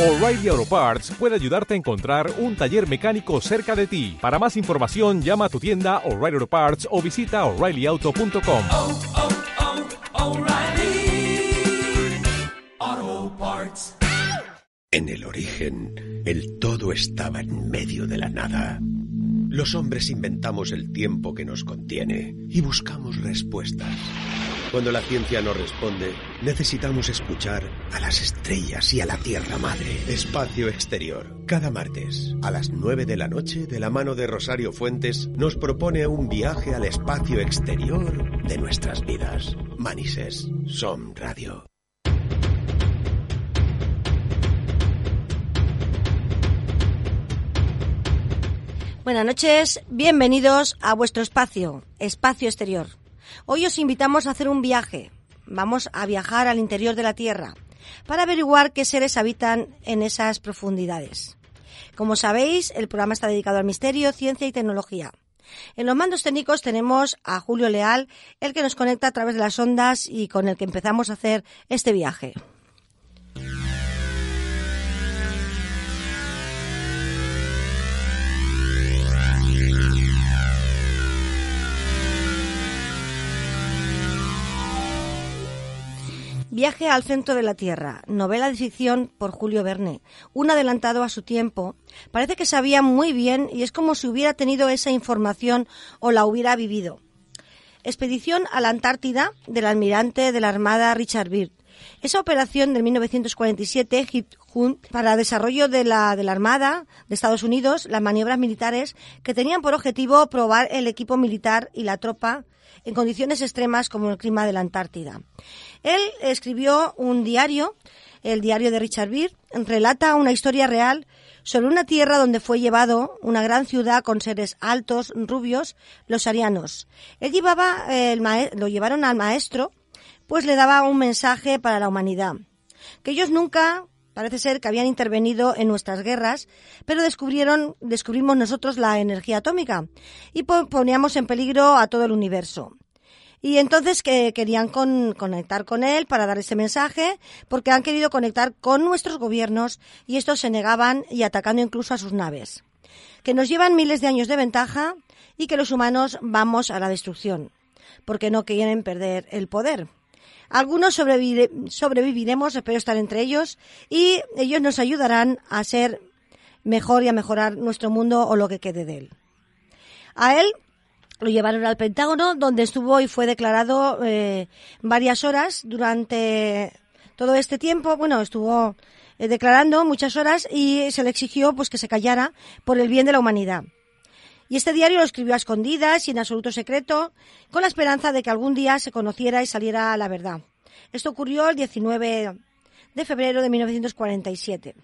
O'Reilly Auto Parts puede ayudarte a encontrar un taller mecánico cerca de ti. Para más información, llama a tu tienda O'Reilly Auto Parts o visita oreillyauto.com. oh, oh, Parts. En el origen, el todo estaba en medio de la nada. Los hombres inventamos el tiempo que nos contiene y buscamos respuestas. Cuando la ciencia no responde, necesitamos escuchar a las estrellas y a la Tierra Madre. Espacio Exterior. Cada martes, a las 9 de la noche, de la mano de Rosario Fuentes, nos propone un viaje al espacio exterior de nuestras vidas. Manises, Som Radio. Buenas noches, bienvenidos a vuestro espacio, Espacio Exterior. Hoy os invitamos a hacer un viaje. Vamos a viajar al interior de la Tierra para averiguar qué seres habitan en esas profundidades. Como sabéis, el programa está dedicado al misterio, ciencia y tecnología. En los mandos técnicos tenemos a Julio Leal, el que nos conecta a través de las ondas y con el que empezamos a hacer este viaje. Viaje al centro de la Tierra, novela de ficción por Julio Verne, un adelantado a su tiempo. Parece que sabía muy bien y es como si hubiera tenido esa información o la hubiera vivido. Expedición a la Antártida del almirante de la Armada Richard Byrd. Esa operación de 1947 para desarrollo de la, de la Armada de Estados Unidos, las maniobras militares que tenían por objetivo probar el equipo militar y la tropa en condiciones extremas como el clima de la Antártida. Él escribió un diario, el diario de Richard Byrd, relata una historia real sobre una tierra donde fue llevado una gran ciudad con seres altos, rubios, los arianos. Él llevaba, eh, el lo llevaron al maestro, pues le daba un mensaje para la humanidad. Que ellos nunca, parece ser que habían intervenido en nuestras guerras, pero descubrieron, descubrimos nosotros la energía atómica y poníamos en peligro a todo el universo. Y entonces que querían con, conectar con él para dar ese mensaje, porque han querido conectar con nuestros gobiernos y estos se negaban y atacando incluso a sus naves. Que nos llevan miles de años de ventaja y que los humanos vamos a la destrucción, porque no quieren perder el poder. Algunos sobreviviremos, espero estar entre ellos, y ellos nos ayudarán a ser mejor y a mejorar nuestro mundo o lo que quede de él. A él lo llevaron al Pentágono, donde estuvo y fue declarado eh, varias horas durante todo este tiempo. Bueno, estuvo eh, declarando muchas horas y se le exigió pues que se callara por el bien de la humanidad. Y este diario lo escribió a escondidas y en absoluto secreto, con la esperanza de que algún día se conociera y saliera la verdad. Esto ocurrió el 19 de febrero de 1947.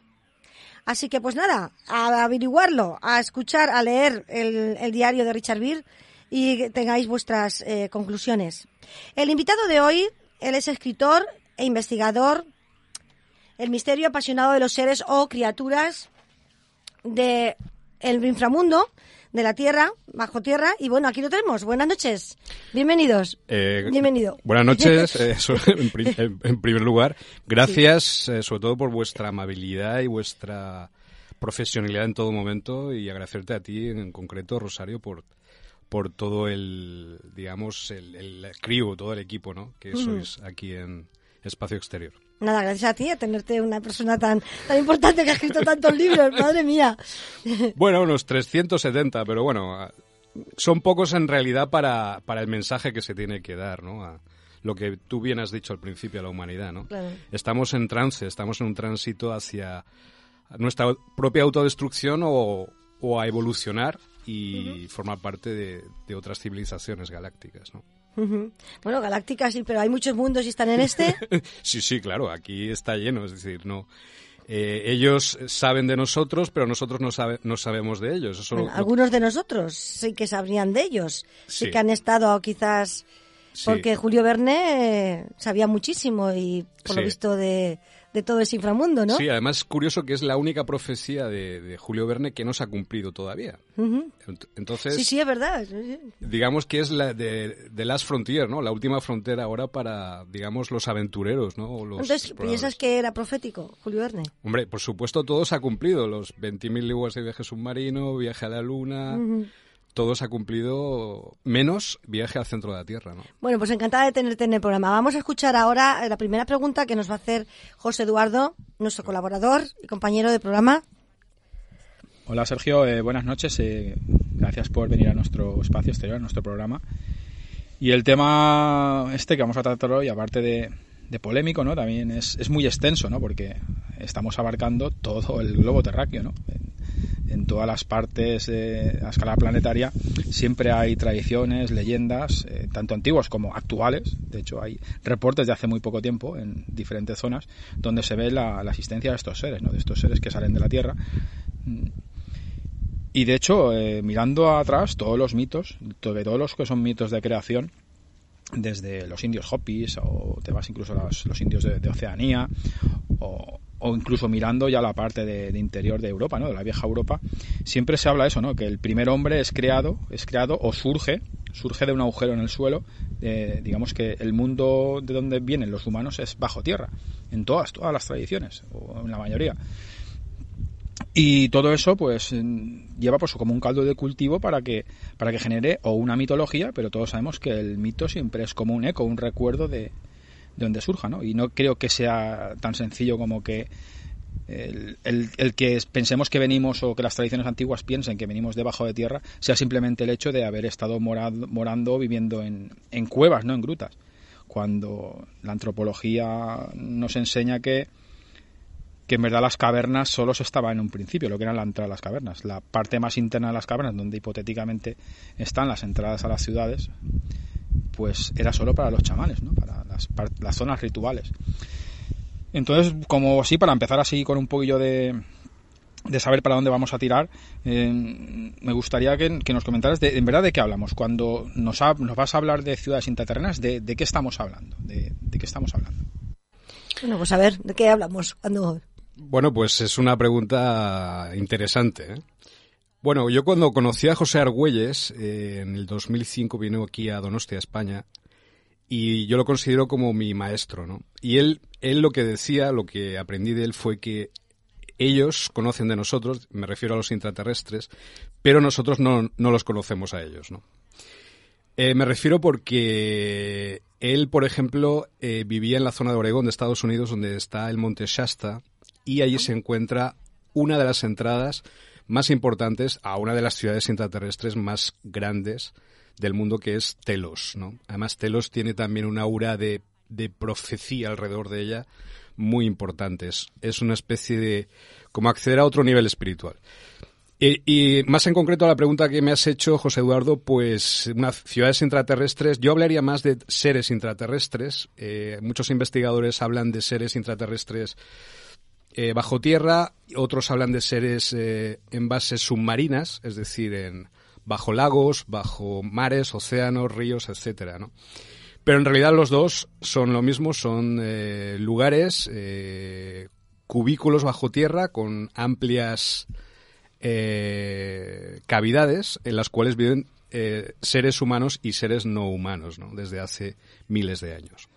Así que pues nada, a averiguarlo, a escuchar, a leer el, diario de Richard Beer y tengáis vuestras eh, conclusiones. El invitado de hoy, él es escritor e investigador, el misterio apasionado de los seres o criaturas de el inframundo, de la tierra, bajo tierra, y bueno, aquí lo tenemos. Buenas noches, bienvenidos. Eh, Bienvenido. Buenas noches, eh, eso, en, pri- en- primer lugar. Gracias, eh, sobre todo por vuestra amabilidad y vuestra profesionalidad en todo momento y agradecerte a ti en concreto, Rosario, por por todo el, digamos, el, el crew, todo el equipo, ¿no? Que sois aquí en Espacio Exterior. Nada, gracias a ti, a tenerte una persona tan, tan importante que ha escrito tantos libros, madre mía. Bueno, unos 370, pero bueno, a- son pocos en realidad para, para el mensaje que se tiene que dar, ¿no? A lo que tú bien has dicho al principio a la humanidad, ¿no? Claro. Estamos en trance, estamos en un tránsito hacia nuestra propia autodestrucción o, o a evolucionar y formar parte de, de otras civilizaciones galácticas, ¿no? Bueno, galáctica sí, pero hay muchos mundos y están en este. Sí, sí, claro, aquí está lleno, es decir, no. eh, ellos saben de nosotros, pero nosotros no, sabe- no sabemos de ellos. Eso Bueno, lo- algunos de nosotros sí que sabrían de ellos. Sí, Sí. que han estado quizás Sí. porque Julio Verne sabía muchísimo y por lo visto de, de todo ese inframundo, ¿no? Sí, además es curioso que es la única profecía de, de Julio Verne que no se ha cumplido todavía. Entonces, Sí, sí, es verdad. digamos que es la de, de Last Frontier, ¿no? La última frontera ahora para, digamos, los aventureros, ¿no? Los Entonces. ¿piensas que era profético, Julio Verne? Hombre, por supuesto, todo se ha cumplido. Los 20.000 leguas de viaje submarino, viaje a la Luna, se ha cumplido, menos viaje al centro de la Tierra, ¿no? Bueno, pues encantada de tenerte en el programa. Vamos a escuchar ahora eh, la primera pregunta que nos va a hacer José Eduardo, nuestro colaborador y compañero de programa. Hola Sergio, eh, buenas noches. eh, gracias por venir a nuestro espacio exterior, a nuestro programa. Y el tema este que vamos a tratar hoy, aparte de, de polémico, ¿no? También es, es muy extenso, ¿no? Porque estamos abarcando todo el globo terráqueo, ¿no? En, todas las partes eh, a escala planetaria siempre hay tradiciones, leyendas, eh, tanto antiguas como actuales. De hecho, hay reportes de hace muy poco tiempo en diferentes zonas donde se ve la, existencia de estos seres, ¿no? De estos seres que salen de la Tierra. Y de hecho, eh, mirando atrás, todos los mitos, todos los que son mitos de creación, desde los indios Hopis o te vas incluso a los, los indios de, de Oceanía o, o incluso mirando ya la parte de, interior de Europa, ¿no? de la vieja Europa, siempre se habla de eso, ¿no? que el primer hombre es creado, es creado o surge, surge de un agujero en el suelo, digamos que el mundo de donde vienen los humanos es bajo tierra, en todas, todas las tradiciones, o en la mayoría. Y todo eso, pues, lleva pues como un caldo de cultivo para que, para que genere o una mitología, pero todos sabemos que el mito siempre es como un eco, un recuerdo de donde surja, ¿no? Y no creo que sea tan sencillo como que el, el- que pensemos que venimos o que las tradiciones antiguas piensen que venimos debajo de tierra sea simplemente el hecho de haber estado morado- morando o viviendo en, en cuevas, no en grutas. Cuando la antropología nos enseña que que en verdad las cavernas solo se estaba en un principio, lo que era la entrada a las cavernas. La parte más interna de las cavernas, donde hipotéticamente están las entradas a las ciudades, pues era solo para los chamanes, ¿no? para las, par- las zonas rituales. Entonces, como así, para empezar así con un poquillo de, de saber para dónde vamos a tirar, eh, me gustaría que, que nos comentaras de, en verdad de qué hablamos. Cuando nos, ha- nos vas a hablar de ciudades intraterrenas, de, de qué estamos hablando? De, de qué estamos hablando? Bueno, pues a ver, ¿de qué hablamos? Cuando... Bueno, pues es una pregunta interesante. ¿eh? Bueno, yo cuando conocí a José Argüelles, eh, en el 2005 vino aquí a Donostia, España, y yo lo considero como mi maestro, ¿no? Y él, él lo que decía, lo que aprendí de él fue que ellos conocen de nosotros, me refiero a los intraterrestres, pero nosotros no, no los conocemos a ellos, ¿no? Eh, me refiero porque él, por ejemplo, eh, vivía en la zona de Oregón, de Estados Unidos, donde está el monte Shasta, y allí se encuentra una de las entradas más importantes a una de las ciudades intraterrestres más grandes del mundo, que es Telos. ¿no? Además, Telos tiene también una aura de, de profecía alrededor de ella muy importante. Es, una especie de... como acceder a otro nivel espiritual. Y, más en concreto a la pregunta que me has hecho, José Eduardo, pues ciudades intraterrestres, yo hablaría más de seres intraterrestres. Eh, muchos investigadores hablan de seres intraterrestres eh, bajo tierra, otros hablan de seres eh, en bases submarinas, es decir, en bajo lagos, bajo mares, océanos, ríos, etcétera, ¿no? Pero en realidad los dos son lo mismo, son eh, lugares, eh, cubículos bajo tierra con amplias eh, cavidades en las cuales viven seres humanos y seres no humanos, ¿no? Desde hace miles de años.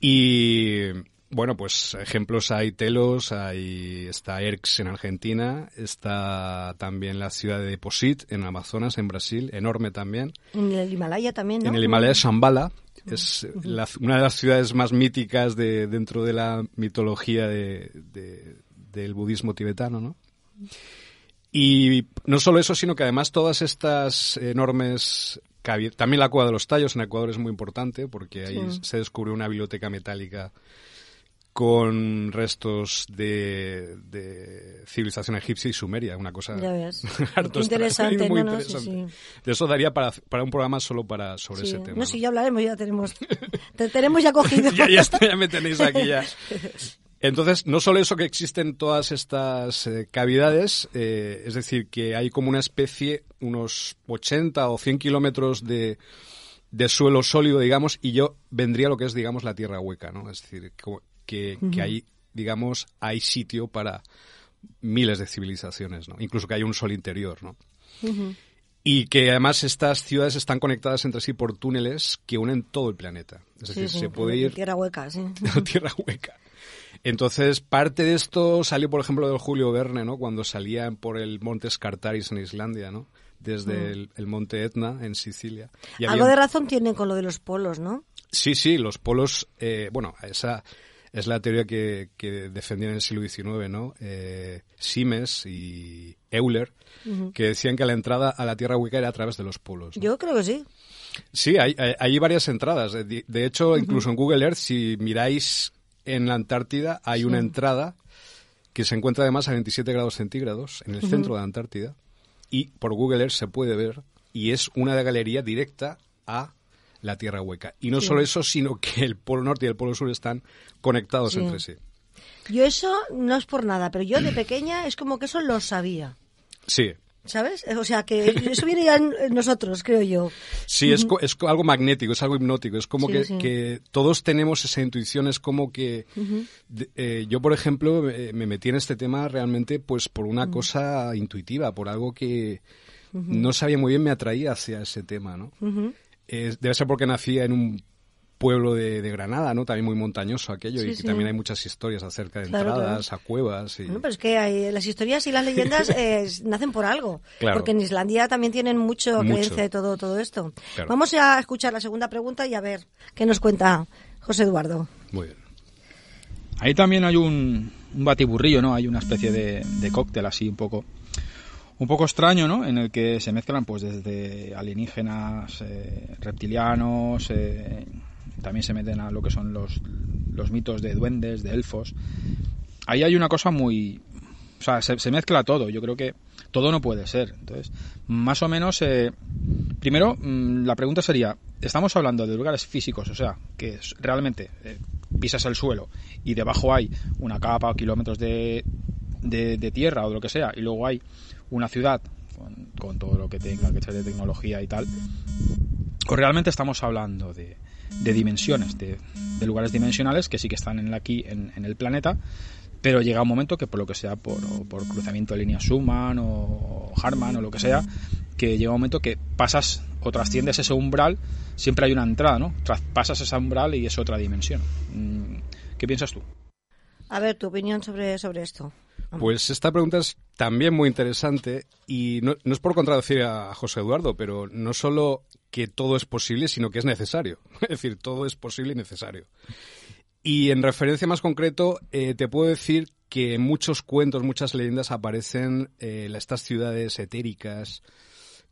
Y bueno, pues ejemplos hay Telos, hay está Erx en Argentina, está también la ciudad de Deposit en Amazonas, en Brasil, enorme también. En el Himalaya también, ¿no? En el Himalaya Shambhala es la- una de las ciudades más míticas de, dentro de la mitología de- de- del budismo tibetano, ¿no? Y no solo eso, sino que además todas estas enormes también la cueva de los tallos en Ecuador es muy importante porque ahí Sí. se descubrió una biblioteca metálica con restos de, de civilización egipcia y sumeria, una cosa Ya ves. harto interesante, muy no, no, sí, interesante. sí. De eso daría para, para un programa solo para sobre Sí. ese tema. No, ¿no? sí, ya hablaremos, ya tenemos. Te tenemos ya cogido. ya, ya, está, ya me tenéis aquí ya. Entonces, no solo eso que existen todas estas eh, cavidades, eh, es decir, que hay como una especie, unos 80 o 100 kilómetros de, de suelo sólido, digamos, y yo vendría a lo que es, digamos, la tierra hueca, ¿no? Es decir, que, que hay digamos, hay sitio para miles de civilizaciones, ¿no? Incluso que hay un sol interior, ¿no? Y que además estas ciudades están conectadas entre sí por túneles que unen todo el planeta. Es decir, Sí, sí, se puede ir Tierra hueca, sí. tierra hueca. Entonces, parte de esto salió, por ejemplo, del Julio Verne, ¿no? Cuando salían por el monte Scartaris en Islandia, ¿no? Desde el, el monte Etna en Sicilia. Y Mm. Algo había- de razón tienen con lo de los polos, ¿no? Sí, sí, los polos, eh, bueno, esa es la teoría que, que defendían en el siglo XIX, ¿no? Eh, Siemens y Euler, que decían que la entrada a la Tierra hueca era a través de los polos. ¿no? Yo creo que sí. Sí, hay, hay, hay varias entradas. De, de hecho, incluso en Google Earth, si miráis en la Antártida, hay una entrada que se encuentra además a 27 grados centígrados en el centro de la Antártida y por Google Earth se puede ver y es una galería directa a la Tierra hueca. Y no Sí. solo eso, sino que el Polo Norte y el Polo Sur están conectados Sí. entre sí. Yo eso no es por nada, pero yo de pequeña es como que eso lo sabía. Sí, ¿Sabes? O sea, que eso viene ya en nosotros, creo yo. Sí, es, co- es algo magnético, es algo hipnótico. Es como Sí, que, sí. que todos tenemos esa intuición. Es como que eh, yo, por ejemplo, me metí en este tema realmente pues por una cosa intuitiva, por algo que no sabía muy bien me atraía hacia ese tema, ¿no? Eh, debe ser porque nacía en un pueblo de, de Granada, ¿no? También muy montañoso aquello Sí, y que sí. también hay muchas historias acerca de Claro, entradas a cuevas y... Bueno, pero es que hay- las historias y las leyendas eh, nacen por algo. Claro. Porque en Islandia también tienen mucho, Mucho. creencia de todo, todo esto. Claro. Vamos a escuchar la segunda pregunta y a ver qué nos cuenta José Eduardo. Muy bien. Ahí también hay un, un batiburrillo, ¿no? Hay una especie de, de cóctel así un poco un poco extraño, ¿no? En el que se mezclan pues desde alienígenas, eh, reptilianos, eh, también se meten a lo que son los, los mitos de duendes, de elfos. Ahí hay una cosa muy... O sea, se, mezcla todo. Yo creo que todo no puede ser. Entonces, más o menos, eh, primero, mm, la pregunta sería, ¿estamos hablando de lugares físicos? O sea, que realmente pisas el suelo y debajo hay una capa o kilómetros de, de, de tierra o de lo que sea, y luego hay una ciudad con, todo lo que tenga que ser de tecnología y tal, o realmente estamos hablando de, dimensiones, de, lugares dimensionales que sí que están en, aquí en, el planeta, pero llega un momento que por lo que sea, por, por cruzamiento de líneas Schumann o Harman o lo que sea, que llega un momento que pasas o trasciendes ese umbral, siempre hay una entrada, ¿no? Traspasas ese umbral y es otra dimensión. Mm, ¿Qué piensas tú? A ver, tu opinión sobre, sobre esto. Pues esta pregunta es también muy interesante y no, no es por contradecir a José Eduardo, pero no solo que todo es posible, sino que es necesario. Es decir, todo es posible y necesario. Y en referencia más concreto, eh, te puedo decir que en muchos cuentos, muchas leyendas aparecen eh, estas ciudades etéricas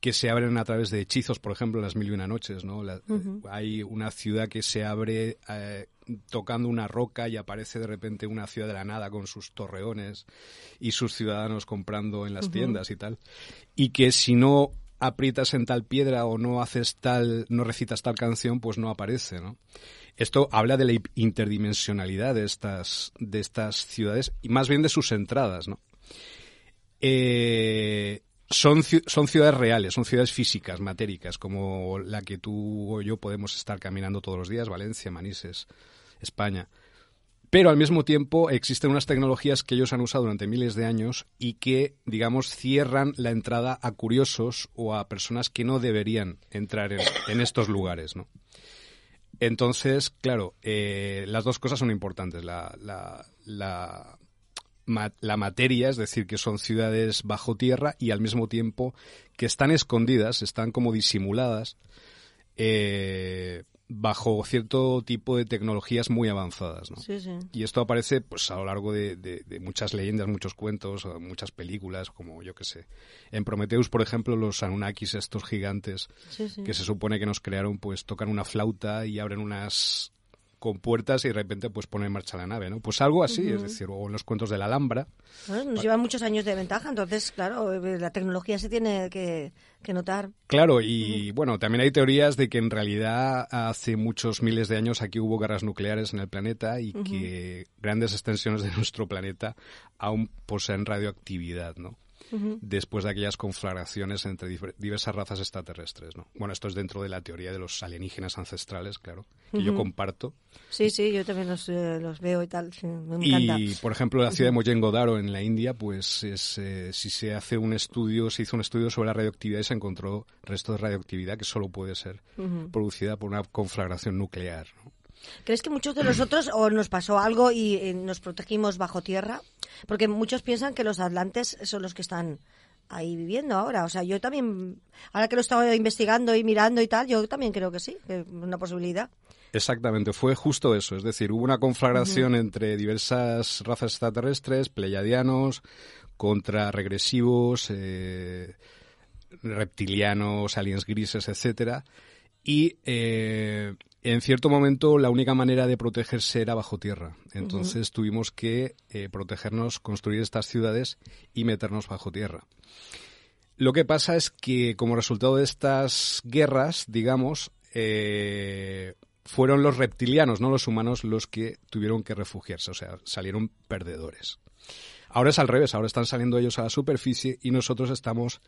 que se abren a través de hechizos, por ejemplo, en las mil y una noches, ¿no? La- Hay una ciudad que se abre eh, tocando una roca y aparece de repente una ciudad de la nada con sus torreones y sus ciudadanos comprando en las tiendas y tal. Y que si no aprietas en tal piedra o no haces tal, no recitas tal canción, pues no aparece, ¿no? Esto habla de la interdimensionalidad de estas, de estas ciudades y más bien de sus entradas, ¿no? Eh, son, son ciudades reales, son ciudades físicas, matéricas, como la que tú o yo podemos estar caminando todos los días, Valencia, Manises, España. Pero al mismo tiempo existen unas tecnologías que ellos han usado durante miles de años y que, digamos, cierran la entrada a curiosos o a personas que no deberían entrar en, estos lugares. Entonces, claro, eh, las dos cosas son importantes. La, la, la materia, es decir, que son ciudades bajo tierra y al mismo tiempo que están escondidas, están como disimuladas eh, bajo cierto tipo de tecnologías muy avanzadas. ¿no? Sí, sí. Y esto aparece pues a lo largo de, de- de muchas leyendas, muchos cuentos, muchas películas, como yo que sé. En Prometheus, por ejemplo, los Anunnakis, estos gigantes, sí. que se supone que nos crearon, pues tocan una flauta y abren unas compuertas y de repente pues ponen en marcha la nave, ¿no? Pues algo así, es decir, o en los cuentos de la Alhambra. Bueno, nos llevan muchos años de ventaja, entonces, claro, eh, la tecnología se tiene que, que notar. Claro, y bueno, también hay teorías de que en realidad hace muchos miles de años aquí hubo guerras nucleares en el planeta y que grandes extensiones de nuestro planeta aún poseen radioactividad, ¿no? Después de aquellas conflagraciones entre diversas razas extraterrestres. ¿no? Bueno, esto es dentro de la teoría de los alienígenas ancestrales, claro, que yo comparto. Sí, sí, yo también los, eh, los veo y tal. sí, me encanta. Y, por ejemplo, la ciudad de Mohenjo-Daro en la India, pues es, eh, si se hace un estudio, se hizo un estudio sobre la radioactividad y se encontró restos de radioactividad que solo puede ser producida por una conflagración nuclear. ¿no? ¿Crees que muchos de nosotros o nos pasó algo y eh, nos protegimos bajo tierra? Porque muchos piensan que los atlantes son los que están ahí viviendo ahora. O sea, yo también, ahora que lo he estado investigando y mirando y tal, yo también creo que sí, que es una posibilidad. Exactamente, fue justo eso. Es decir, hubo una conflagración entre diversas razas extraterrestres, pleiadianos, contra regresivos, eh, reptilianos, aliens grises, etcétera. Y eh, en cierto momento la única manera de protegerse era bajo tierra. Entonces tuvimos que eh, protegernos, construir estas ciudades y meternos bajo tierra. Lo que pasa es que como resultado de estas guerras, digamos, eh, fueron los reptilianos, no los humanos, los que tuvieron que refugiarse, o sea, salieron perdedores. Ahora es al revés, ahora están saliendo ellos a la superficie y nosotros estamos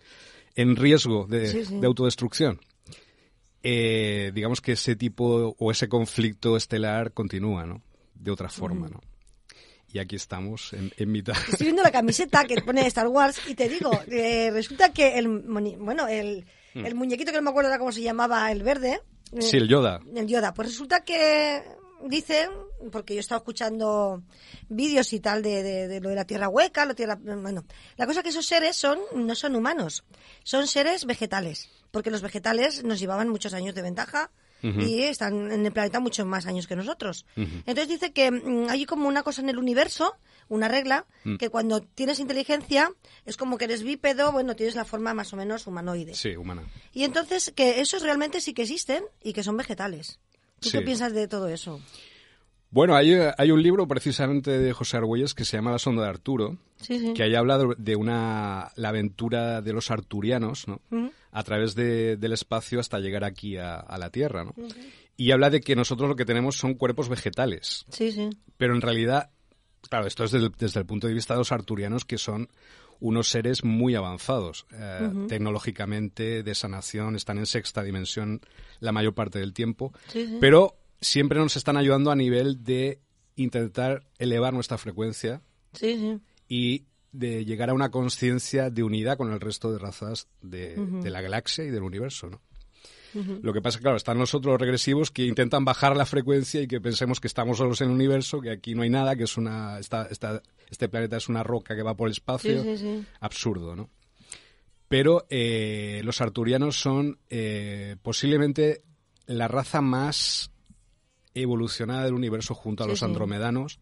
en riesgo de, Sí, sí. de autodestrucción. Eh, digamos que ese tipo o ese conflicto estelar continúa, ¿no? De otra forma, ¿no? Y aquí estamos en, en mitad. Estoy viendo la camiseta que pone Star Wars y te digo, eh, resulta que el, bueno, el, el muñequito que no me acuerdo ahora cómo se llamaba, el verde. eh, Sí, el Yoda. El Yoda. Pues resulta que dicen, porque yo he estado escuchando vídeos y tal de, de- de lo de la tierra hueca, la tierra. Bueno, la cosa que esos seres son, no son humanos, son seres vegetales. Porque los vegetales nos llevaban muchos años de ventaja y están en el planeta muchos más años que nosotros. Entonces dice que mm, hay como una cosa en el universo, una regla, que cuando tienes inteligencia es como que eres bípedo, bueno, tienes la forma más o menos humanoide. Sí, humana. Y entonces que esos realmente sí que existen y que son vegetales. ¿Tú Sí. qué piensas de todo eso? Bueno, hay, hay un libro precisamente de José Argüelles que se llama La sonda de Arturo, Sí, sí. que ahí habla de- de una la aventura de los arturianos, ¿no? A través de- del espacio hasta llegar aquí a, a la Tierra, ¿no? Y habla de que nosotros lo que tenemos son cuerpos vegetales, Sí, sí. pero en realidad, claro, esto es desde el punto de vista de los arturianos que son unos seres muy avanzados eh, tecnológicamente, de sanación, están en sexta dimensión la mayor parte del tiempo, Sí, sí. pero siempre nos están ayudando a nivel de intentar elevar nuestra frecuencia Sí, sí. y de llegar a una conciencia de unidad con el resto de razas de, de la galaxia y del universo, ¿no? Lo que pasa, claro, están los otros regresivos que intentan bajar la frecuencia y que pensemos que estamos solos en el universo, que aquí no hay nada, que es una, esta- esta- este planeta es una roca que va por el espacio. Sí, sí, sí. Absurdo, ¿no? Pero eh, los arturianos son eh, posiblemente la raza más evolucionada del universo junto a los andromedanos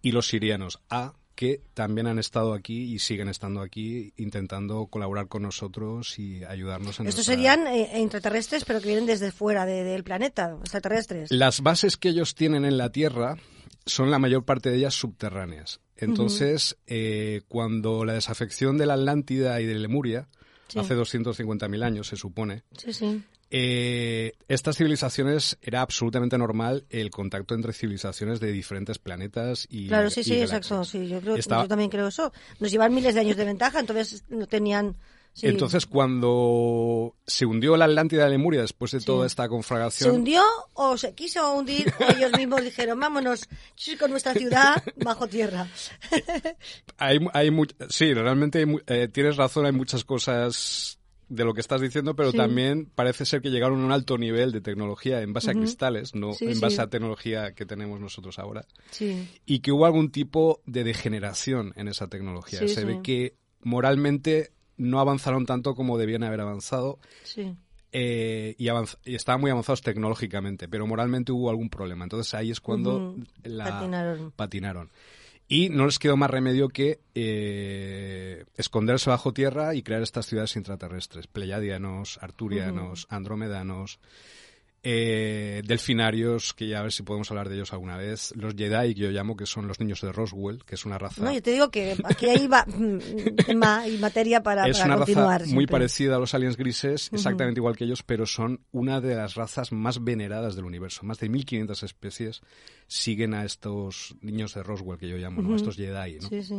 y los sirianos A, que también han estado aquí y siguen estando aquí intentando colaborar con nosotros y ayudarnos en Estos nuestra- serían eh, intraterrestres, pero que vienen desde fuera de- del planeta, extraterrestres. Las bases que ellos tienen en la Tierra son la mayor parte de ellas subterráneas. Entonces, eh, cuando la desafección de la Atlántida y de Lemuria, Sí. hace 250.000 años se supone, Sí, sí. Eh, estas civilizaciones era absolutamente normal el contacto entre civilizaciones de diferentes planetas y Claro, sí, y sí, galaxias. exacto. Sí, yo, creo, Estaba- yo también creo eso. Nos llevan miles de años de ventaja, entonces no tenían... sí. Entonces, cuando se hundió la Atlántida de Lemuria después de Sí. toda esta ¿Se conflagración, hundió o se quiso hundir o ellos mismos dijeron, vámonos con nuestra ciudad bajo tierra? Hay, hay sí, realmente hay eh, tienes razón, hay muchas cosas de lo que estás diciendo, pero Sí. también parece ser que llegaron a un alto nivel de tecnología en base a cristales, no Sí, en sí. base a tecnología que tenemos nosotros ahora, Sí. y que hubo algún tipo de degeneración en esa tecnología. Se ve que moralmente no avanzaron tanto como debían haber avanzado Sí. eh, y, estaban muy avanzados tecnológicamente, pero moralmente hubo algún problema. Entonces ahí es cuando la- Patinaron. patinaron. Y no les quedó más remedio que eh, esconderse bajo tierra y crear estas ciudades intraterrestres. Pleiadianos, arturianos, andromedanos, eh, delfinarios, que ya a ver si podemos hablar de ellos alguna vez. Los Jedi, que yo llamo, que son los niños de Roswell, que es una raza... No, yo te digo que aquí hay va- mm, y materia para, es para una continuar. raza muy parecida a los aliens grises, exactamente igual que ellos, pero son una de las razas más veneradas del universo. Más de 1500 especies siguen a estos niños de Roswell que yo llamo, ¿no? A estos Jedi, ¿no? Sí, sí.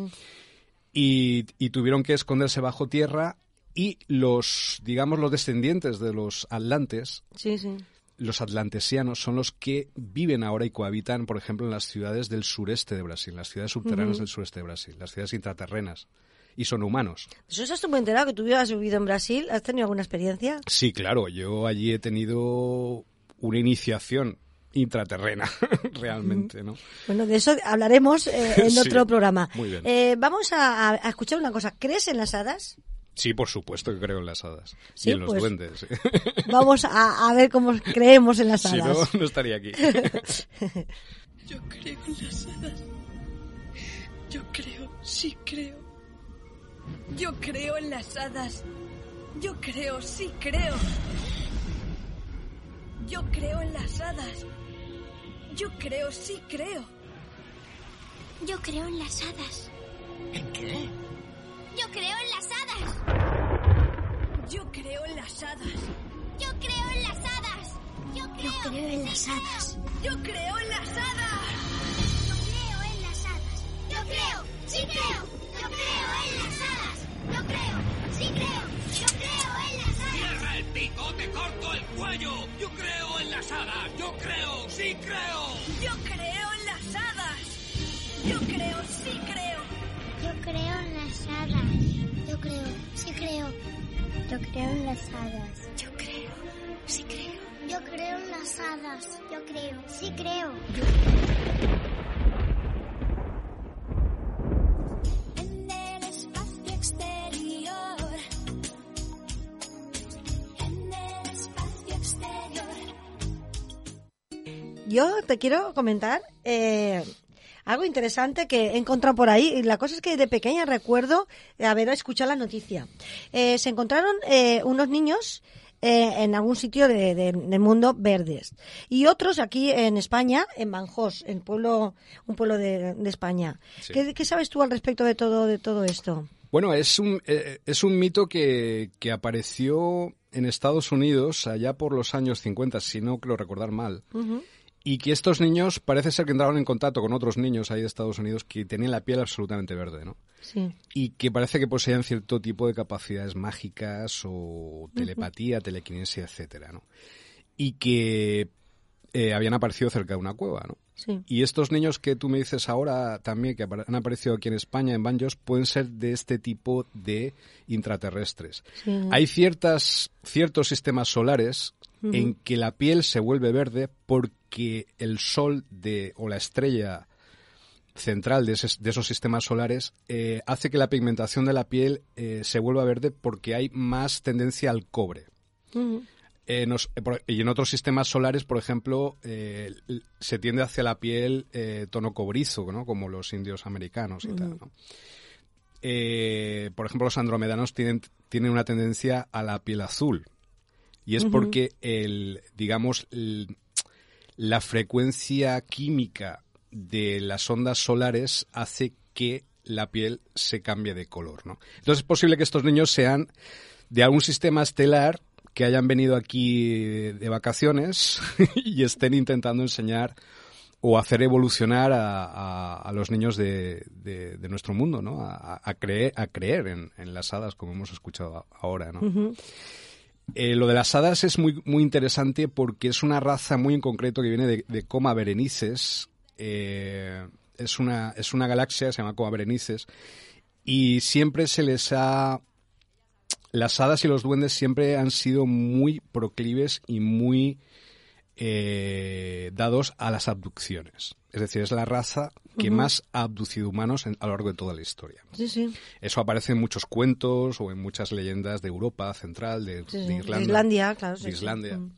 y, y tuvieron que esconderse bajo tierra y los, digamos, los descendientes de los atlantes, Sí, sí. Los atlantesianos, son los que viven ahora y cohabitan, por ejemplo, en las ciudades del sureste de Brasil, las ciudades subterráneas del sureste de Brasil, las ciudades intraterrenas. Y son humanos. Eso estás muy enterado que tú has vivido en Brasil. ¿Has tenido alguna experiencia? Sí, claro, yo allí he tenido una iniciación intraterrena, realmente, ¿no? Bueno, de eso hablaremos eh, en Sí, otro programa. muy bien. Eh, vamos a escuchar una cosa. ¿Crees en las hadas? Sí, por supuesto que creo en las hadas. Sí, y en los pues- duendes. Vamos a, a ver cómo creemos en las si hadas. no, no estaría aquí. Yo creo en las hadas. Yo creo, sí creo. Yo creo en las hadas. Yo creo, sí creo. Yo creo en las hadas. Yo creo, sí creo. Yo creo en las hadas. ¿En qué? Yo creo en las hadas. Yo creo en las hadas. Yo creo en las hadas. Yo creo, en las hadas. Yo creo en las hadas. Yo creo en las hadas. Yo creo, sí creo. Yo creo en las hadas. Yo creo, sí creo. Yo creo en las hadas. ¡Cierra el pico! ¡Te corto el cuello! Yo creo en las hadas. Yo creo, sí creo. Yo creo en las hadas. Yo creo, sí Yo creo en las hadas. Yo creo, sí creo. Yo creo en las hadas. Yo creo, sí creo. En el espacio exterior. En el espacio exterior. Yo te quiero comentar eh, algo interesante que he encontrado por ahí. La cosa es que de pequeña recuerdo haber escuchado la noticia. Eh, se encontraron eh, unos niños eh, en algún sitio de- de- del mundo verdes y otros aquí en España, en Banjos, en pueblo, un pueblo de, de España. Sí. ¿Qué, qué sabes tú al respecto de todo, de todo esto? Bueno, es un, eh, es un mito que, que apareció en Estados Unidos allá por los años 50, si no creo recordar mal. Y que estos niños parece ser que entraron en contacto con otros niños ahí de Estados Unidos que tenían la piel absolutamente verde, ¿no? Sí. Y que parece que poseían cierto tipo de capacidades mágicas o telepatía, telequinesia, etcétera, ¿no? Y que eh, habían aparecido cerca de una cueva, ¿no? Sí. Y estos niños que tú me dices ahora también, que han aparecido aquí en España, en Banjos, pueden ser de este tipo de intraterrestres. Sí. Hay ciertas, ciertos sistemas solares en que la piel se vuelve verde porque el sol de, o la estrella central de, ese- de esos sistemas solares eh, hace que la pigmentación de la piel eh, se vuelva verde porque hay más tendencia al cobre. Eh, nos- eh, y en otros sistemas solares, por ejemplo, eh, se tiende hacia la piel eh, tono cobrizo, ¿no? como los indios americanos y tal. ¿no? Por ejemplo, los andromedanos tienen, tienen una tendencia a la piel azul. Y es porque, el, digamos, el- la frecuencia química de las ondas solares hace que la piel se cambie de color. ¿no? Entonces es posible que estos niños sean de algún sistema estelar que hayan venido aquí de vacaciones y estén intentando enseñar o hacer evolucionar a, a- a los niños de, de- de nuestro mundo, ¿no? A, a creer, a creer en, en las hadas, como hemos escuchado ahora, ¿no? Eh, lo de las hadas es muy, muy interesante porque es una raza muy en concreto que viene de, de Coma Berenices. Eh, es, una, es una galaxia, se llama Coma Berenices, y siempre se les ha las hadas y los duendes siempre han sido muy proclives y muy eh, dados a las abducciones. Es decir, es la raza que más ha abducido humanos en- a lo largo de toda la historia. Sí, sí. Eso aparece en muchos cuentos o en muchas leyendas de Europa Central, de, Sí, de. Irlanda. Islandia, claro. de. Islandia. Mm.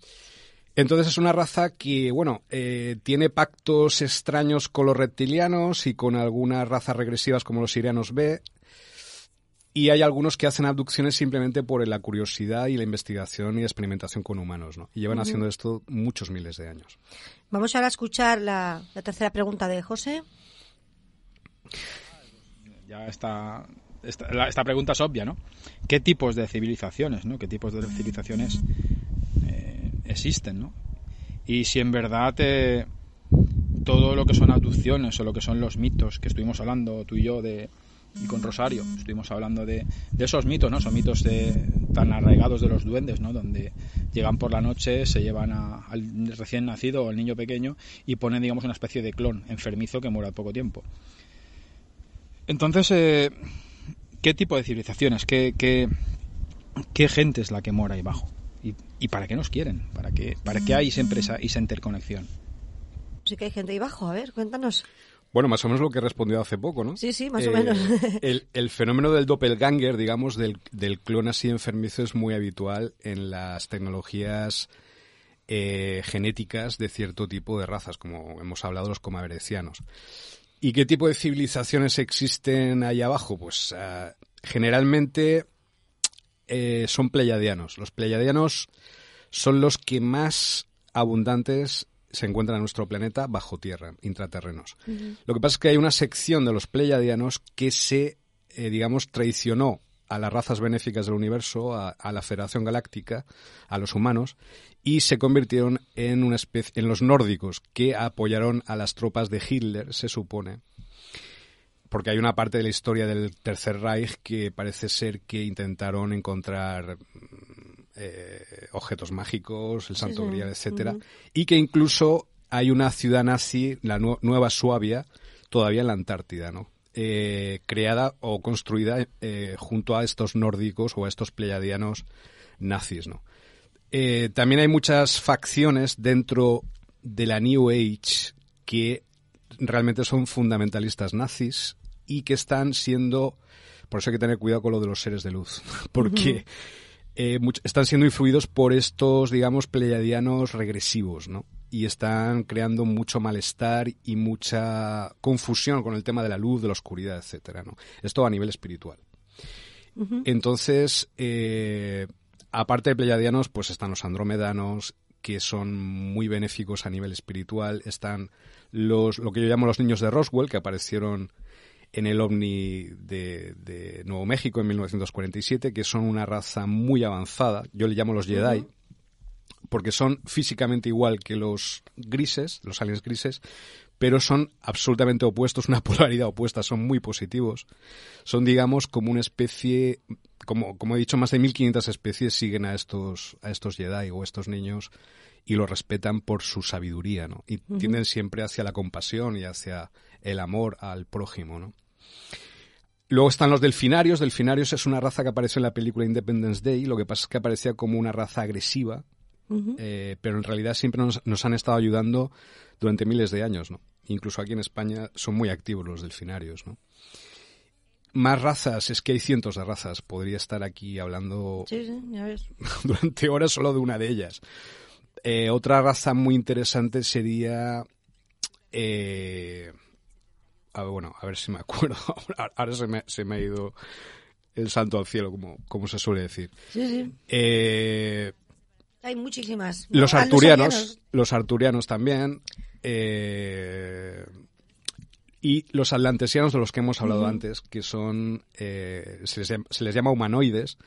Entonces es una raza que, bueno, eh, tiene pactos extraños con los reptilianos y con algunas razas regresivas como los sirianos B. Y hay algunos que hacen abducciones simplemente por la curiosidad y la investigación y experimentación con humanos, ¿no? Y llevan haciendo esto muchos miles de años. Vamos ahora a escuchar la, la tercera pregunta de José. ya está esta, la- esta pregunta es obvia, ¿no? ¿Qué tipos de civilizaciones, ¿no? ¿Qué tipos de civilizaciones eh, existen, ¿no? Y si en verdad eh, todo lo que son abducciones o lo que son los mitos que estuvimos hablando tú y yo de, y con Rosario. Estuvimos hablando de, esos mitos, ¿no? Son mitos de, tan arraigados de los duendes, ¿no? Donde llegan por la noche, se llevan a- al recién nacido o al niño pequeño y ponen, digamos, una especie de clon enfermizo que muere al poco tiempo. Entonces, eh, ¿qué tipo de civilizaciones? ¿Qué, qué, qué gente es la que mora ahí abajo? ¿Y, y para qué nos quieren? ¿Para qué, para qué hay siempre esa, esa interconexión? Sí que hay gente ahí abajo, a ver, cuéntanos. Bueno, más o menos lo que he respondido hace poco, ¿no? Sí, sí, más o Eh, menos. El, el fenómeno del doppelganger, digamos, del, del clon así enfermizo es muy habitual en las tecnologías eh, genéticas de cierto tipo de razas, como hemos hablado los comaverecianos. ¿Y qué tipo de civilizaciones existen ahí abajo? Pues ah, generalmente eh, son pleiadianos. Los pleiadianos son los que más abundantes se encuentran en nuestro planeta bajo tierra, intraterrenos. Lo que pasa es que hay una sección de los pleiadianos que se, eh, digamos, traicionó a las razas benéficas del universo, a, a la Federación Galáctica, a los humanos, y se convirtieron en una especie, en los nórdicos, que apoyaron a las tropas de Hitler, se supone, porque hay una parte de la historia del Tercer Reich que parece ser que intentaron encontrar eh, objetos mágicos, el Santo sí. Grial, etcétera, y que incluso hay una ciudad nazi, la nu- Nueva Suabia, todavía en la Antártida, ¿no? Eh, creada o construida eh, junto a estos nórdicos o a estos pleiadianos nazis, ¿no? Eh, también hay muchas facciones dentro de la New Age que realmente son fundamentalistas nazis y que están siendo, por eso hay que tener cuidado con lo de los seres de luz, porque eh, much- están siendo influidos por estos, digamos, pleiadianos regresivos, ¿no? Y están creando mucho malestar y mucha confusión con el tema de la luz, de la oscuridad, etcétera, ¿no? Esto a nivel espiritual. Entonces, eh, aparte de pleiadianos, pues están los andromedanos, que son muy benéficos a nivel espiritual. Están los, lo que yo llamo los niños de Roswell, que aparecieron en el ovni de, de Nuevo México en 1947, que son una raza muy avanzada. Yo le llamo los Jedi, porque son físicamente igual que los grises, los aliens grises, pero son absolutamente opuestos, una polaridad opuesta, son muy positivos. Son, digamos, como una especie, como, como he dicho, más de 1500 especies siguen a estos, a estos Jedi o estos niños y los respetan por su sabiduría, ¿no? Y tienden siempre hacia la compasión y hacia el amor al prójimo, ¿no? Luego están los delfinarios. Delfinarios es una raza que apareció en la película Independence Day. Lo que pasa es que aparecía como una raza agresiva, eh, pero en realidad siempre nos, nos han estado ayudando durante miles de años, ¿no? Incluso aquí en España son muy activos los delfinarios, ¿no? Más razas, es que hay cientos de razas. Podría estar aquí hablando Sí, sí, ya ves. durante horas solo de una de ellas. Eh, otra raza muy interesante sería... eh, a bueno, a ver si me acuerdo. Ahora- Ahora se me, se me ha ido el santo al cielo, como, como se suele decir. Sí, sí. Eh, Hay muchísimas. los arturianos, los arturianos también. eh, y los atlantesianos de los que hemos hablado antes, que son, eh, se, les llama, se les llama humanoides,